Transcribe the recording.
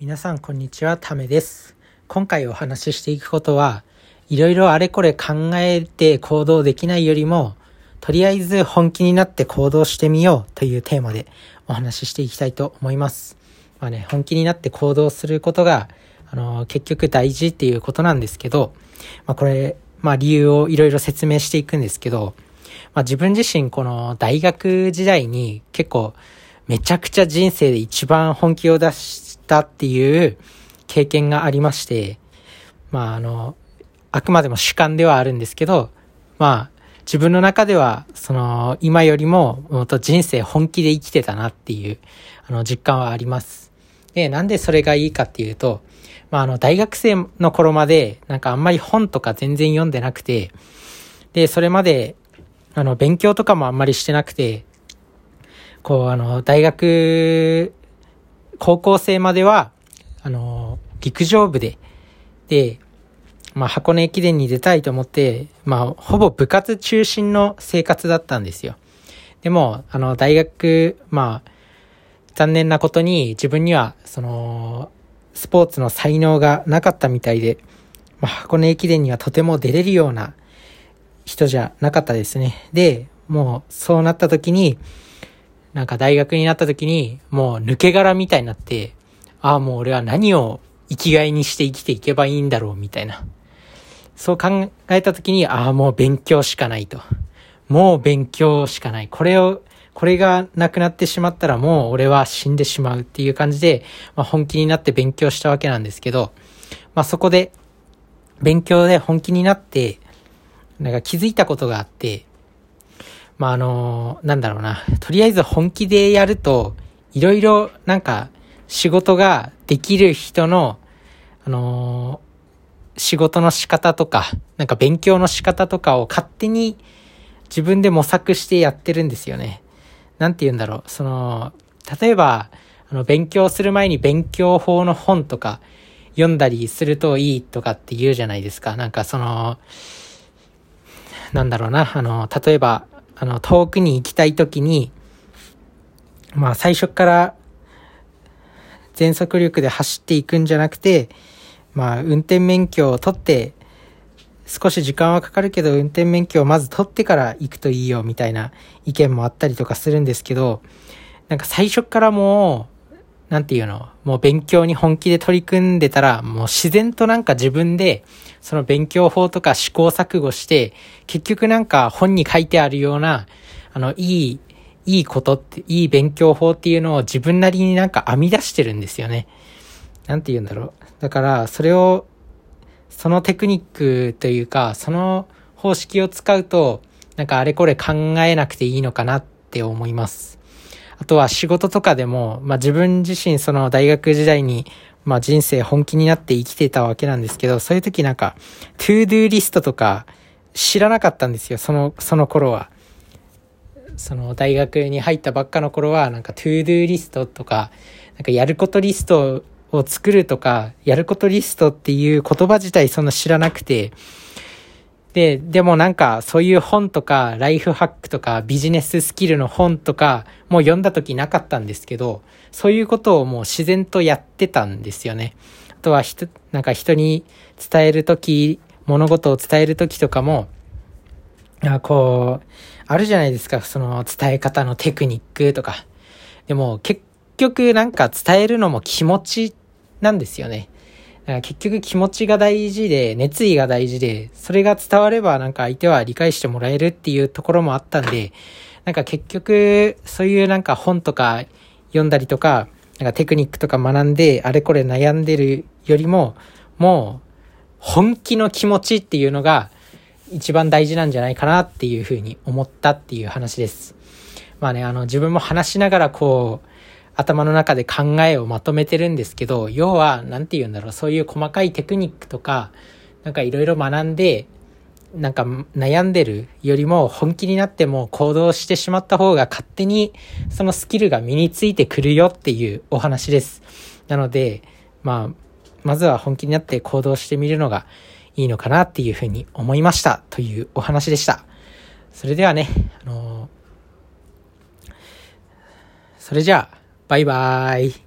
皆さんこんにちは、ためです。今回お話ししていくことは、いろいろあれこれ考えて行動できないよりも、とりあえず本気になって行動してみようというテーマでお話ししていきたいと思います。まあね、本気になって行動することが、あの、結局大事っていうことなんですけど、まあこれ、まあ理由をいろいろ説明していくんですけど、まあ自分自身この大学時代に結構めちゃくちゃ人生で一番本気を出したっていう経験がありまして、まああの、あくまでも主観ではあるんですけど、まあ自分の中ではその今よりももっと人生本気で生きてたなっていうあの実感はあります。で、なんでそれがいいかっていうと、まああの大学生の頃までなんかあんまり本とか全然読んでなくて、で、それまであの勉強とかもあんまりしてなくて、こう、あの、大学、高校生までは、あの、陸上部で、で、まあ、箱根駅伝に出たいと思って、まあ、ほぼ部活中心の生活だったんですよ。でも、あの、大学、まあ、残念なことに自分には、その、スポーツの才能がなかったみたいで、まあ、箱根駅伝にはとても出れるような人じゃなかったですね。で、もう、そうなった時に、なんか大学になった時に、もう抜け殻みたいになって、ああ、もう俺は何を生きがいにして生きていけばいいんだろう、みたいな。そう考えた時に、ああ、もう勉強しかないと。もう勉強しかない。これを、これがなくなってしまったらもう俺は死んでしまうっていう感じで、まあ、本気になって勉強したわけなんですけど、まあそこで、勉強で本気になって、なんか気づいたことがあって、まあ、あの、なんだろうな。とりあえず本気でやると、いろいろなんか仕事ができる人の、あの仕事の仕方とか、なんか勉強の仕方とかを勝手に自分で模索してやってるんですよね。なんて言うんだろう。その、例えば、あの、勉強する前に勉強法の本とか読んだりするといいとかって言うじゃないですか。なんかその、なんだろうな。あの、例えば、あの、遠くに行きたい時に、まあ最初から全速力で走っていくんじゃなくて、まあ運転免許を取って、少し時間はかかるけど運転免許をまず取ってから行くといいよみたいな意見もあったりとかするんですけど、なんか最初からもう、なんていうの、もう勉強に本気で取り組んでたら、もう自然となんか自分で、その勉強法とか試行錯誤して、結局なんか本に書いてあるような、あの、いい、いいことって、いい勉強法っていうのを自分なりになんか編み出してるんですよね。なんて言うんだろう。だから、それを、そのテクニックというか、その方式を使うと、なんかあれこれ考えなくていいのかなって思います。あとは仕事とかでも、まあ自分自身その大学時代に、まあ人生本気になって生きてたわけなんですけど、そういう時なんか、 To Doリストとか知らなかったんですよ、その、その頃は。その大学に入ったばっかの頃は、なんか To Doリストとか、なんかやることリストを作るとか、やることリストっていう言葉自体そんな知らなくて、で、でもなんかそういう本とか、ライフハックとか、ビジネススキルの本とか、もう読んだ時なかったんですけど、そういうことをもう自然とやってたんですよね。あとは人、なんか人に伝える時、物事を伝える時とかも、あこう、あるじゃないですか、その伝え方のテクニックとか。でも結局なんか伝えるのも気持ちなんですよね。結局気持ちが大事で、熱意が大事で、それが伝わればなんか相手は理解してもらえるっていうところもあったんで、なんか結局そういうなんか本とか読んだりとか、なんかテクニックとか学んで、あれこれ悩んでるよりも、もう本気の気持ちっていうのが一番大事なんじゃないかなっていうふうに思ったっていう話です。まあね、あの自分も話しながらこう、頭の中で考えをまとめてるんですけど、要は、なんて言うんだろう、そういう細かいテクニックとか、なんかいろいろ学んで、なんか悩んでるよりも本気になっても行動してしまった方が勝手にそのスキルが身についてくるよっていうお話です。なので、まあ、まずは本気になって行動してみるのがいいのかなっていうふうに思いましたというお話でした。それではね、あのーそれじゃあ、バイバーイ。